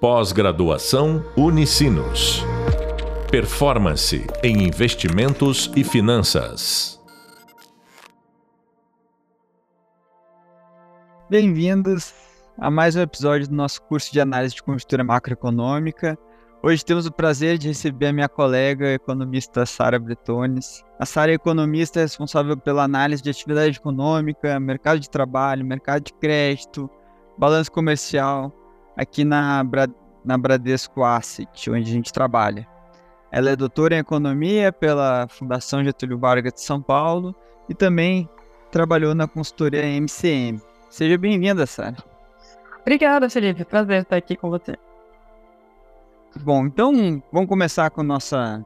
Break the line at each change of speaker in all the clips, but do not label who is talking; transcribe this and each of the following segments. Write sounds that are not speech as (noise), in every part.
Pós-graduação Unicinos. Performance em investimentos e finanças.
Bem-vindos a mais um episódio do nosso curso de análise de conjuntura macroeconômica. Hoje temos o prazer de receber a minha colega a economista Sara Bretones. A Sara é economista responsável pela análise de atividade econômica, mercado de trabalho, mercado de crédito, balanço comercial, aqui na, na Bradesco Asset, onde a gente trabalha. Ela é doutora em economia pela Fundação Getúlio Vargas de São Paulo e também trabalhou na consultoria MCM. Seja bem-vinda, Sara.
Obrigada, Felipe. Prazer estar aqui com você.
Bom, então vamos começar com nossa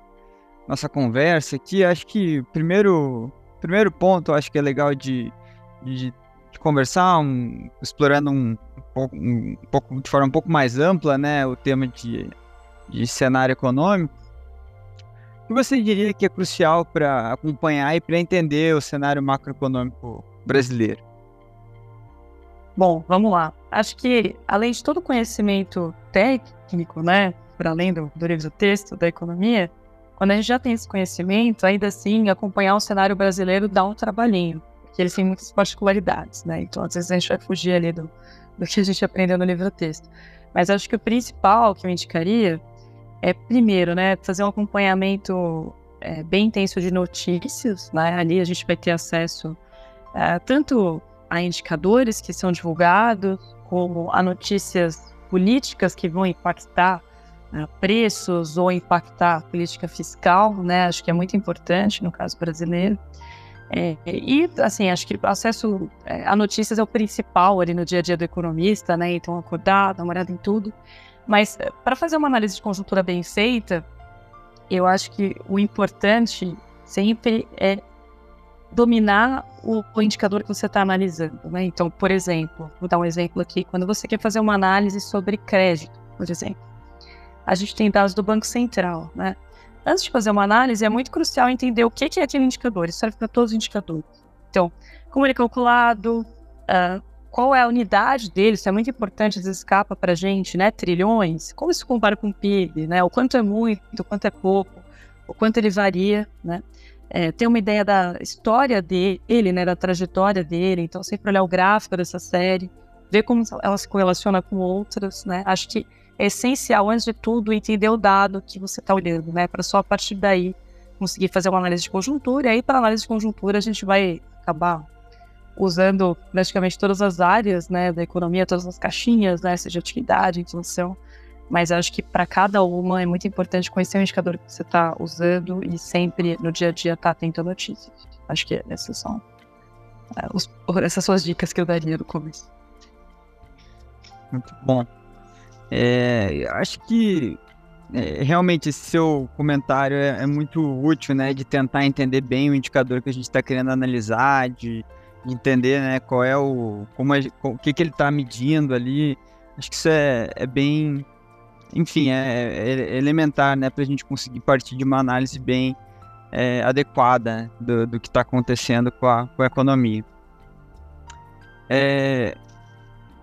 nossa conversa aqui. Acho que o primeiro primeiro ponto, acho que é legal de, de de conversar, um, explorando um, pouco, um, pouco, de forma um pouco mais ampla, né, o tema de, de cenário econômico. O que você diria que é crucial para acompanhar e para entender o cenário macroeconômico brasileiro?
Bom, vamos lá. Acho que, além de todo o conhecimento técnico, né, além do, do livro do texto da economia, quando a gente já tem esse conhecimento, ainda assim, acompanhar o cenário brasileiro dá um trabalhinho que eles têm muitas particularidades, né? Então, às vezes a gente vai fugir ali do, do que a gente aprendeu no livro texto. Mas acho que o principal que eu indicaria é, primeiro, né, fazer um acompanhamento é, bem intenso de notícias, né? Ali a gente vai ter acesso é, tanto a indicadores que são divulgados, como a notícias políticas que vão impactar né, preços ou impactar a política fiscal, né? Acho que é muito importante no caso brasileiro. É, e, assim, acho que acesso é, a notícias é o principal ali no dia a dia do economista, né? Então, acordar, dar uma olhada em tudo. Mas, é, para fazer uma análise de conjuntura bem feita, eu acho que o importante sempre é dominar o, o indicador que você está analisando, né? Então, por exemplo, vou dar um exemplo aqui. Quando você quer fazer uma análise sobre crédito, por exemplo, a gente tem dados do Banco Central, né? Antes de fazer uma análise, é muito crucial entender o que é aquele indicador. Isso serve para todos os indicadores. Então, como ele é calculado, uh, qual é a unidade dele, isso é muito importante, às vezes escapa para a gente, né? Trilhões, como isso compara com o PIB, né? O quanto é muito, o quanto é pouco, o quanto ele varia, né? É, ter uma ideia da história dele, né? Da trajetória dele, então sempre olhar o gráfico dessa série, ver como ela se correlaciona com outras, né? Acho que é essencial, antes de tudo, entender o dado que você está olhando, né? Para só a partir daí conseguir fazer uma análise de conjuntura. E aí, para análise de conjuntura, a gente vai acabar usando praticamente todas as áreas né, da economia, todas as caixinhas, né, seja atividade, inflação. Mas acho que para cada uma é muito importante conhecer o indicador que você está usando e sempre no dia a dia estar tá atento a notícias. Acho que essas são é, os, essas são as dicas que eu daria no começo.
Muito bom. É, acho que é, realmente esse seu comentário é, é, muito útil, né? De tentar entender bem o indicador que a gente está querendo analisar, de, de, entender, né? Qual é o, como é, o que, que ele está medindo ali. Acho que isso é, é bem, enfim, é, é elementar, né? Para a gente conseguir partir de uma análise bem é, adequada do, do que está acontecendo com a, com a economia. É,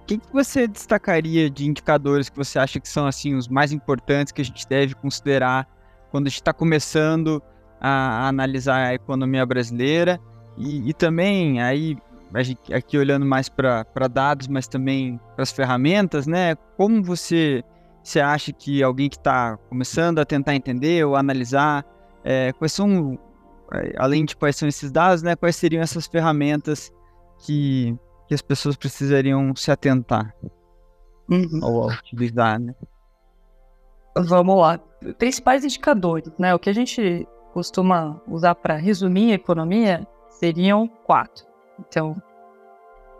que, que você destacaria de indicadores que você acha que são assim os mais importantes que a gente deve considerar quando a gente está começando a, a, analisar a economia brasileira e, e também aí gente, aqui olhando mais para dados, mas também para as ferramentas, né? Como você você acha que alguém que está começando a tentar entender ou analisar é, quais são é, além de quais são esses dados, né? Quais seriam essas ferramentas que que as pessoas precisariam se atentar
uhum.
ou utilizar, né?
Vamos lá. Principais indicadores, né? O que a gente costuma usar para resumir a economia seriam quatro. Então,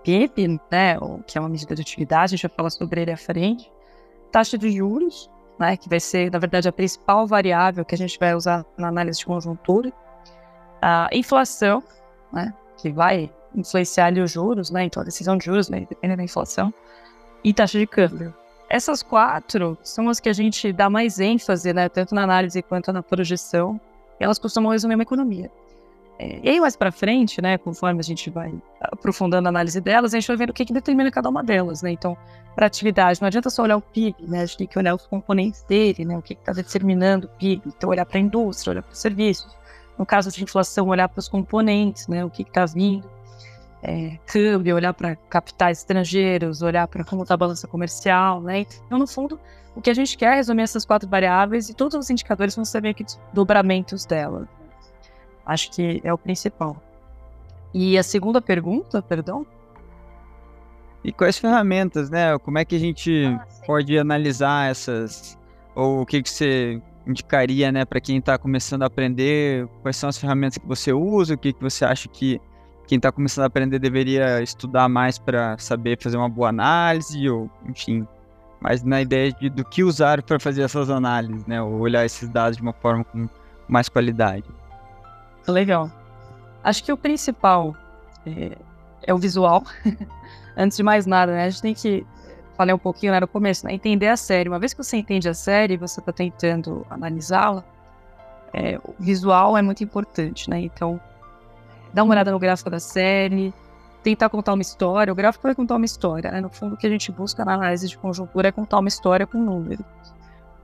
PIB, né, que é uma medida de atividade, a gente vai falar sobre ele à frente. Taxa de juros, né, que vai ser, na verdade, a principal variável que a gente vai usar na análise de conjuntura. A inflação, né, que vai influenciar ali os juros, né? Então a decisão de juros, né? Depende da inflação. E taxa de câmbio. Essas quatro são as que a gente dá mais ênfase, né? Tanto na análise quanto na projeção. Elas costumam resumir uma economia. É, e aí, mais para frente, né, conforme a gente vai aprofundando a análise delas, a gente vai vendo o que, que determina cada uma delas, né? Então, para atividade, não adianta só olhar o PIB, né? A gente tem que olhar os componentes dele, né? O que está determinando o PIB. Então, olhar para a indústria, olhar para os serviços. No caso de inflação, olhar para os componentes, né? O que está vindo. É, câmbio, olhar para capitais estrangeiros, olhar para como está a balança comercial, né? Então, no fundo, o que a gente quer é resumir essas quatro variáveis e todos os indicadores vão meio que dobramentos dela. Acho que é o principal. E a segunda pergunta, perdão?
E quais ferramentas, né? Como é que a gente ah, pode analisar essas? Ou o que, que você indicaria, né, para quem está começando a aprender? Quais são as ferramentas que você usa? O que, que você acha que quem está começando a aprender deveria estudar mais para saber fazer uma boa análise? Ou, enfim, mais na ideia de, do que usar para fazer essas análises, né? Ou olhar esses dados de uma forma com mais qualidade.
Legal. Acho que o principal é, é o visual. (laughs) Antes de mais nada, né? A gente tem que falei um pouquinho lá no começo, né? Entender a série. Uma vez que você entende a série, você está tentando analisá-la, é, o visual é muito importante, né? Então, dá uma olhada no gráfico da série, tentar contar uma história. O gráfico vai contar uma história, né? No fundo, o que a gente busca na análise de conjuntura é contar uma história com números.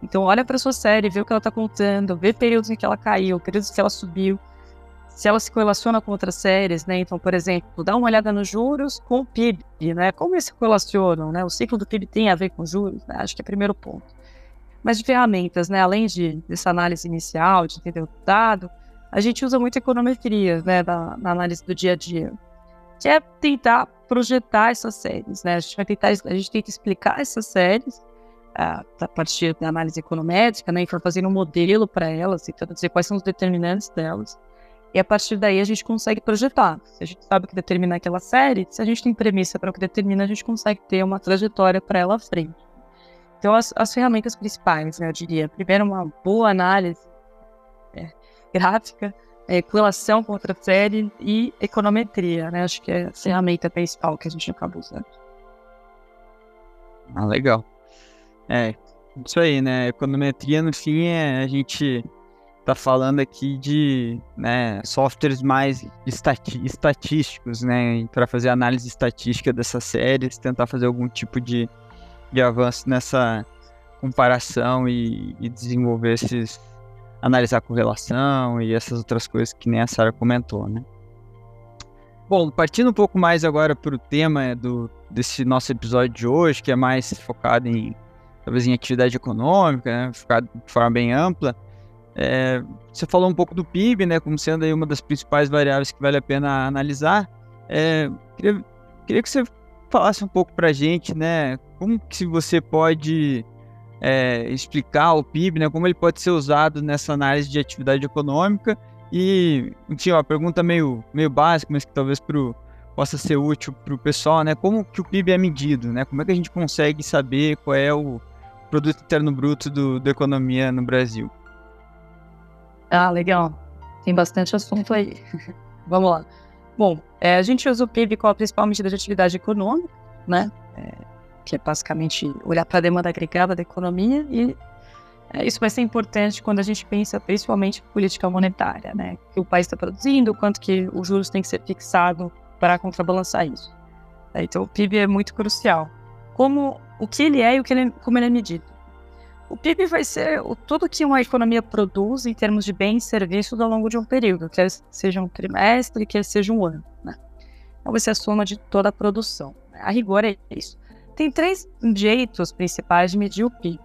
Então, olha para sua série, vê o que ela está contando, vê períodos em que ela caiu, períodos em que ela subiu se ela se correlaciona com outras séries, né? Então, por exemplo, dá uma olhada nos juros com o PIB, né? Como eles se correlacionam, né? O ciclo do PIB tem a ver com juros, né? Acho que é o primeiro ponto. Mas de ferramentas, né? Além de, dessa análise inicial, de entender o dado, a gente usa muito econometria, né? Na, na análise do dia a dia, que é tentar projetar essas séries, né? A gente vai tentar, a gente tenta explicar essas séries a, a partir da análise econométrica, né? E for fazendo um modelo para elas, tentando dizer quais são os determinantes delas e a partir daí a gente consegue projetar. Se a gente sabe o que determina aquela série, se a gente tem premissa para o que determina, a gente consegue ter uma trajetória para ela à frente. Então, as, as ferramentas principais, né, eu diria, primeiro, uma boa análise gráfica, é, correlação com outra série e econometria, né? Acho que é a ferramenta principal que a gente acaba usando.
Ah, legal. É, isso aí, né? Econometria, no fim, é a gente tá falando aqui de né, softwares mais estati estatísticos, né, para fazer análise estatística dessas séries, tentar fazer algum tipo de, de avanço nessa comparação e, e desenvolver esses analisar a correlação e essas outras coisas que nem a Sara comentou, né? Bom, partindo um pouco mais agora para o tema do, desse nosso episódio de hoje, que é mais focado em talvez em atividade econômica, né, focado de forma bem ampla. É, você falou um pouco do PIB, né, como sendo aí uma das principais variáveis que vale a pena analisar. É, queria, queria que você falasse um pouco para a gente, né, como que você pode é, explicar o PIB, né, como ele pode ser usado nessa análise de atividade econômica e, enfim, uma pergunta meio, meio básica, mas que talvez pro, possa ser útil para o pessoal, né, como que o PIB é medido, né, como é que a gente consegue saber qual é o produto interno bruto do, da economia no Brasil?
Ah, legal. Tem bastante assunto aí. (laughs) Vamos lá. Bom, é, a gente usa o PIB como a principal medida de atividade econômica, né? É, que é basicamente olhar para a demanda agregada da economia e é, isso vai ser importante quando a gente pensa principalmente em política monetária, né? O que o país está produzindo, quanto que os juros têm que ser fixado para contrabalançar isso. É, então, o PIB é muito crucial. Como o que ele é e o que ele, como ele é medido. O PIB vai ser o, tudo que uma economia produz em termos de bens e serviços ao longo de um período, quer seja um trimestre, quer seja um ano. Né? Então vai ser a soma de toda a produção. A rigor é isso. Tem três jeitos principais de medir o PIB.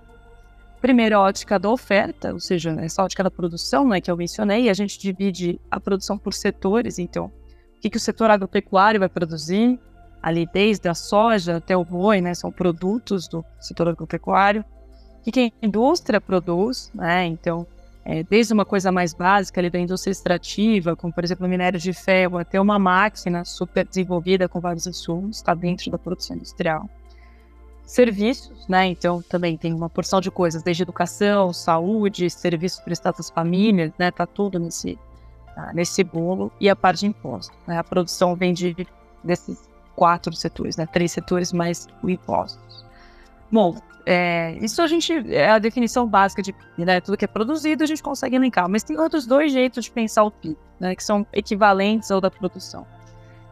Primeiro, a ótica da oferta, ou seja, essa ótica da produção né, que eu mencionei, a gente divide a produção por setores, então, o que, que o setor agropecuário vai produzir, ali desde a soja até o boi, né, são produtos do setor agropecuário que, que a indústria produz, né? Então, é, desde uma coisa mais básica ali da indústria extrativa, como por exemplo o minério de ferro, até uma máquina super desenvolvida com vários insumos, está dentro da produção industrial. Serviços, né? Então também tem uma porção de coisas, desde educação, saúde, serviços prestados às famílias, né? Tá tudo nesse tá, nesse bolo e a parte de imposto. Né? A produção vem de desses quatro setores, né? Três setores mais o impostos. Bom, é, isso a gente é a definição básica de PIB, né? Tudo que é produzido a gente consegue elencar, mas tem outros dois jeitos de pensar o PIB, né? Que são equivalentes ao da produção.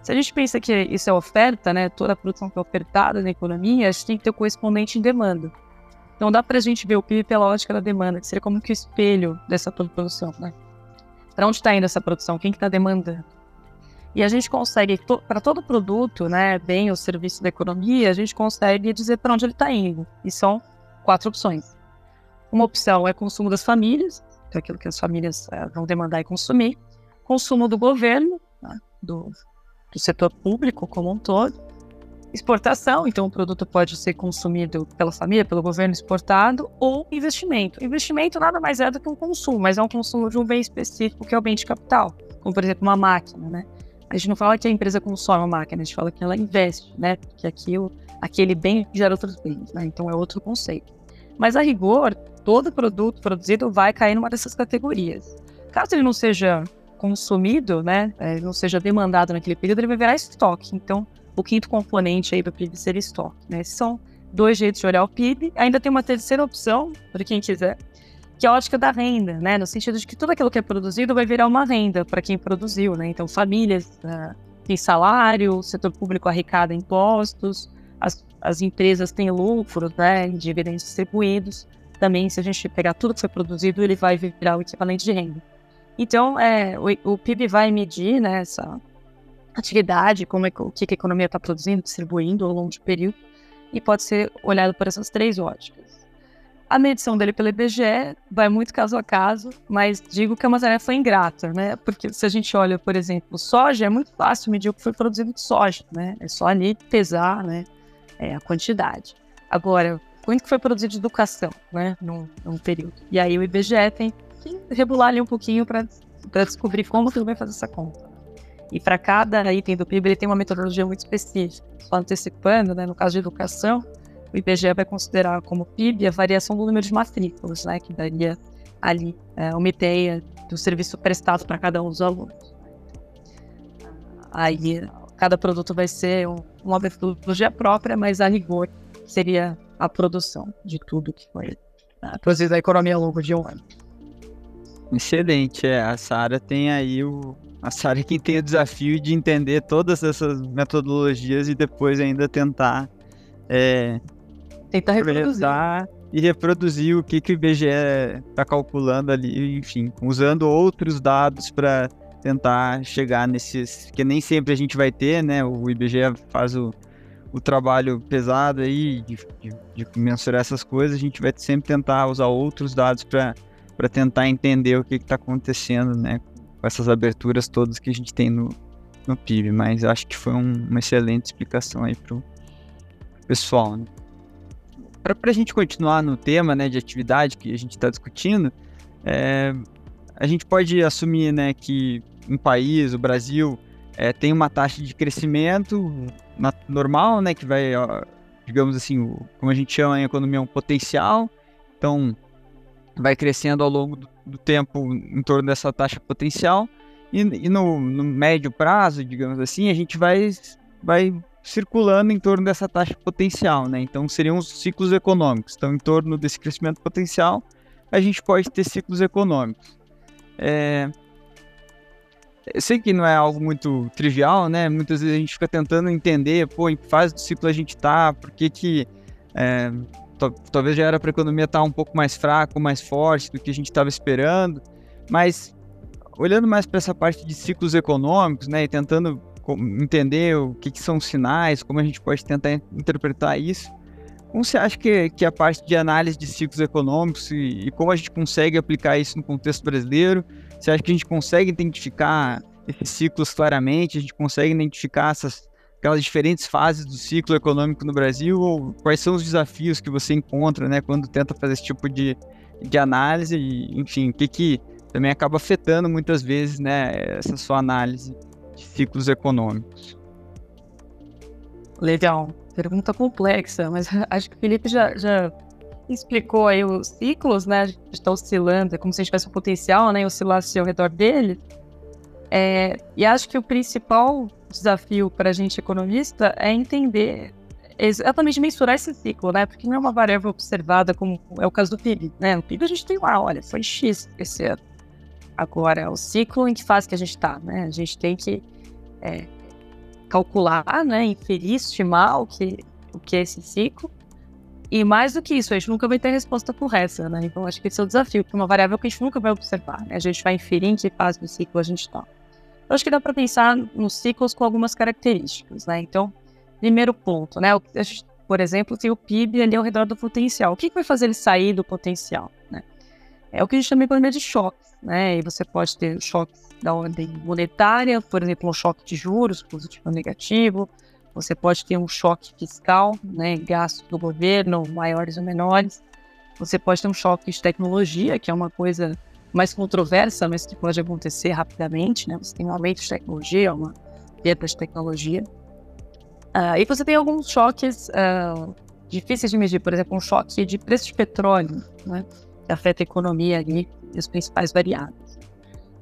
Se a gente pensa que isso é oferta, né? Toda a produção que é ofertada na economia, a gente tem que ter o correspondente em demanda. Então dá para a gente ver o PIB pela ótica da demanda, que seria como que o espelho dessa produção, né? Para onde está indo essa produção? Quem que está demandando? E a gente consegue, to, para todo produto, né, bem ou serviço da economia, a gente consegue dizer para onde ele está indo. E são quatro opções. Uma opção é consumo das famílias, que é aquilo que as famílias é, vão demandar e consumir. Consumo do governo, né, do, do setor público como um todo. Exportação, então o produto pode ser consumido pela família, pelo governo exportado, ou investimento. Investimento nada mais é do que um consumo, mas é um consumo de um bem específico, que é o bem de capital, como por exemplo uma máquina, né? A gente não fala que a empresa consome a máquina, a gente fala que ela investe, né? Que aquilo, aquele bem gera outros bens, né? Então é outro conceito. Mas a rigor, todo produto produzido vai cair numa dessas categorias. Caso ele não seja consumido, né? É, não seja demandado naquele período, ele vai virar estoque. Então, o quinto componente aí para PIB seria estoque, né? São dois jeitos de olhar o PIB. Ainda tem uma terceira opção, para quem quiser, que é a ótica da renda, né? No sentido de que tudo aquilo que é produzido vai virar uma renda para quem produziu, né? Então, famílias uh, têm salário, o setor público arrecada impostos, as, as empresas têm lucros, né? Dividendos distribuídos. Também, se a gente pegar tudo que foi produzido, ele vai virar o equivalente de renda. Então, é, o, o PIB vai medir né, essa atividade, como é, o que a economia está produzindo, distribuindo ao longo de período, e pode ser olhado por essas três óticas. A medição dele pelo IBGE vai muito caso a caso, mas digo que é uma tarefa ingrata, né? Porque se a gente olha, por exemplo, soja, é muito fácil medir o que foi produzido de soja, né? É só ali pesar, né? É, a quantidade. Agora, quanto que foi produzido de educação, né? Num, num período. E aí o IBGE tem que regular ali um pouquinho para descobrir como ele vai fazer essa conta. E para cada item do PIB, ele tem uma metodologia muito específica. Antecipando, né? No caso de educação, o IBGE vai considerar como PIB a variação do número de matrículas, né, que daria ali é, uma ideia do serviço prestado para cada um dos alunos. Aí cada produto vai ser um, uma metodologia própria, mas a rigor seria a produção de tudo que foi né, produzido na economia ao longo de um ano.
Excelente, é. A Sara tem aí o. A Sara é quem tem o desafio de entender todas essas metodologias e depois ainda tentar é,
Tentar reproduzir.
E reproduzir o que, que o IBGE está calculando ali, enfim, usando outros dados para tentar chegar nesses. que nem sempre a gente vai ter, né? O IBGE faz o, o trabalho pesado aí de, de, de mensurar essas coisas, a gente vai sempre tentar usar outros dados para tentar entender o que está acontecendo, né? Com essas aberturas todas que a gente tem no, no PIB. Mas acho que foi um, uma excelente explicação aí para o pessoal, né? para a gente continuar no tema né, de atividade que a gente está discutindo, é, a gente pode assumir né, que um país, o Brasil, é, tem uma taxa de crescimento na, normal, né, que vai, ó, digamos assim, o, como a gente chama em economia, um potencial. Então, vai crescendo ao longo do, tempo em torno dessa taxa potencial. E, e no, no, médio prazo, digamos assim, a gente vai, vai circulando em torno dessa taxa potencial, né? Então seriam os ciclos econômicos. Então, em torno desse crescimento potencial, a gente pode ter ciclos econômicos. É... Eu sei que não é algo muito trivial, né? Muitas vezes a gente fica tentando entender, pô, em que fase do ciclo a gente está, por que que é... talvez já era para a economia estar tá um pouco mais fraca, mais forte do que a gente estava esperando, mas olhando mais para essa parte de ciclos econômicos, né, e tentando entender o que, que, são sinais, como a gente pode tentar interpretar isso. Como você acha que, que a parte de análise de ciclos econômicos e, e, como a gente consegue aplicar isso no contexto brasileiro? Você acha que a gente consegue identificar esses ciclos claramente? A gente consegue identificar essas, aquelas diferentes fases do ciclo econômico no Brasil? Ou quais são os desafios que você encontra né, quando tenta fazer esse tipo de, de análise? E, enfim, o que, que também acaba afetando muitas vezes né, essa sua análise? de ciclos econômicos?
Legal, pergunta complexa, mas (laughs) acho que o Felipe já, já explicou aí os ciclos, né? A gente está oscilando, é como se a gente tivesse um potencial, né? Oscilasse ao redor dele. É, e acho que o principal desafio para a gente economista é entender exatamente mensurar esse ciclo, né? Porque não é uma variável observada como é o caso do PIB, né? O PIB a gente tem lá, olha, foi X esse ano. Agora, o ciclo em que fase que a gente está, né? A gente tem que é, calcular, né? Inferir, estimar o que, o que é esse ciclo. E mais do que isso, a gente nunca vai ter resposta correta, né? Então, acho que esse é o desafio, porque é uma variável que a gente nunca vai observar, né? A gente vai inferir em que fase do ciclo a gente está. Eu acho que dá para pensar nos ciclos com algumas características, né? Então, primeiro ponto, né? Por exemplo, tem o PIB ali ao redor do potencial. O que, que vai fazer ele sair do potencial, né? É o que a gente chama economia de choques, né? E você pode ter choques da ordem monetária, por exemplo, um choque de juros, positivo ou negativo. Você pode ter um choque fiscal, né? Gastos do governo, maiores ou menores. Você pode ter um choque de tecnologia, que é uma coisa mais controversa, mas que pode acontecer rapidamente, né? Você tem um aumento de tecnologia, uma perda de tecnologia. Uh, e você tem alguns choques uh, difíceis de medir, por exemplo, um choque de preço de petróleo, né? Que afeta a economia ali e as principais variáveis.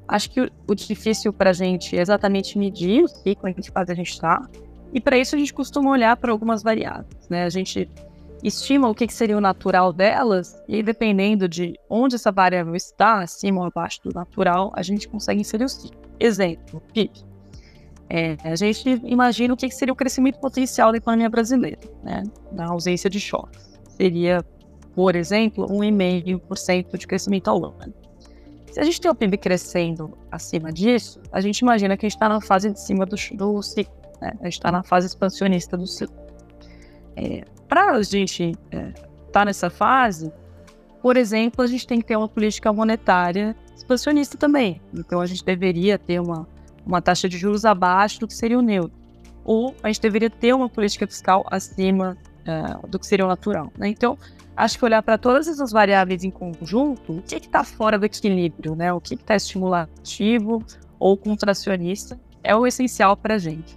Acho que o, o difícil para a gente é exatamente medir o ciclo em que fase a gente está, e para isso a gente costuma olhar para algumas variáveis, né? A gente estima o que, seria o natural delas, e dependendo de onde essa variável está, acima ou abaixo do natural, a gente consegue inserir o ciclo. Exemplo, PIB. É, a gente imagina o que, seria o crescimento potencial da economia brasileira, né, na ausência de choques. Seria, por exemplo, 1,5% de crescimento ao ano. Se a gente tem o PIB crescendo acima disso, a gente imagina que a gente está na fase de cima do, do ciclo, né? a gente está na fase expansionista do ciclo. É, para a gente estar é, tá nessa fase, por exemplo, a gente tem que ter uma política monetária expansionista também. Então, a gente deveria ter uma, uma taxa de juros abaixo do que seria o neutro. Ou a gente deveria ter uma política fiscal acima uh, do que seria o natural. Né? Então, acho que olhar para todas essas variáveis em conjunto, o que está fora do equilíbrio, né? o que está estimulativo ou contracionista, é o essencial para a gente.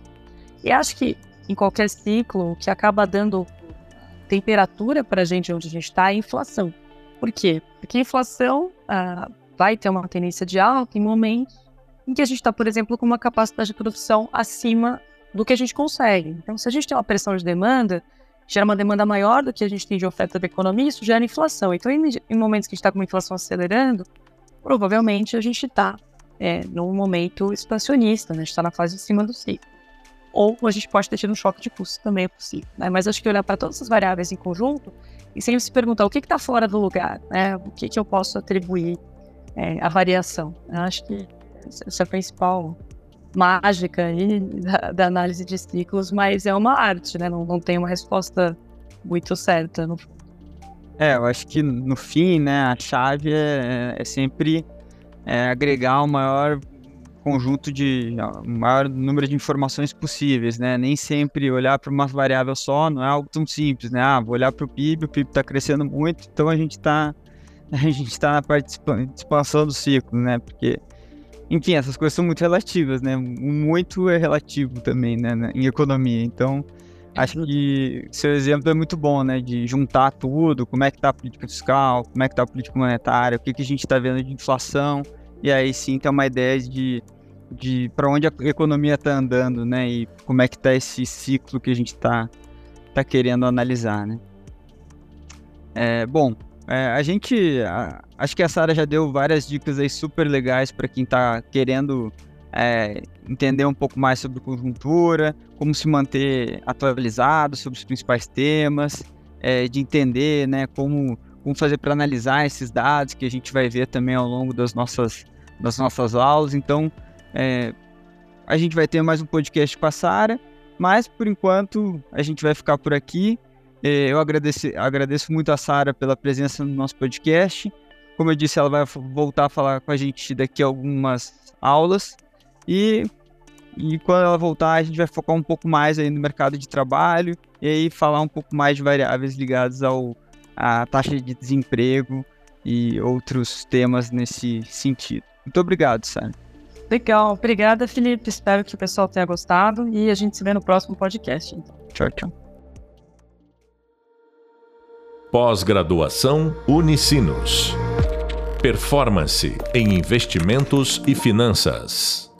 E acho que em qualquer ciclo, o que acaba dando temperatura para a gente onde a gente está é inflação. Por quê? Porque a inflação ah, vai ter uma tendência de alta em momentos em que a gente está, por exemplo, com uma capacidade de produção acima do que a gente consegue. Então, se a gente tem uma pressão de demanda, gera uma demanda maior do que a gente tem de oferta da economia, isso gera inflação. Então, em, em momentos que a gente está com uma inflação acelerando, provavelmente a gente está é, num momento expansionista, né? a gente está na fase de cima do ciclo ou a gente pode ter tido um choque de custo, também é possível. Né? Mas acho que olhar para todas essas variáveis em conjunto e sempre se perguntar o que está fora do lugar, né? o que, que eu posso atribuir é, à variação. Eu acho que essa é a principal mágica aí da, da, análise de ciclos, mas é uma arte, né? não, não tem uma resposta muito certa. No...
É, eu acho que no fim, né, a chave é, é sempre é, agregar o maior conjunto de maior número de informações possíveis, né? Nem sempre olhar para uma variável só não é algo tão simples, né? Ah, vou olhar para o PIB, o PIB está crescendo muito, então a gente está (laughs) a gente está na parte de expansão do ciclo, né? Porque enfim, essas coisas são muito relativas, né? Muito é relativo também, né? Em economia. Então, acho que seu exemplo é muito bom, né? De juntar tudo, como é que está a política fiscal, como é que está a política monetária, o que, que a gente está vendo de inflação, e aí sim ter uma ideia de de para onde a economia está andando, né? E como é que está esse ciclo que a gente está tá querendo analisar, né? É, bom, é, a gente a, acho que a Sara já deu várias dicas aí super legais para quem está querendo é, entender um pouco mais sobre conjuntura, como se manter atualizado sobre os principais temas, é, de entender, né? Como como fazer para analisar esses dados que a gente vai ver também ao longo das nossas das nossas aulas. Então é, a gente vai ter mais um podcast com a Sara, mas por enquanto a gente vai ficar por aqui. É, eu agradeço, agradeço muito a Sara pela presença no nosso podcast. Como eu disse, ela vai voltar a falar com a gente daqui a algumas aulas. E, e quando ela voltar, a gente vai focar um pouco mais aí no mercado de trabalho e aí falar um pouco mais de variáveis ligadas ao à taxa de desemprego e outros temas nesse sentido. Muito obrigado, Sara.
Legal, obrigada, Felipe. Espero que o pessoal tenha gostado e a gente se vê no próximo podcast. Então.
Tchau, tchau.
Pós-graduação Unicinos. Performance em investimentos e finanças.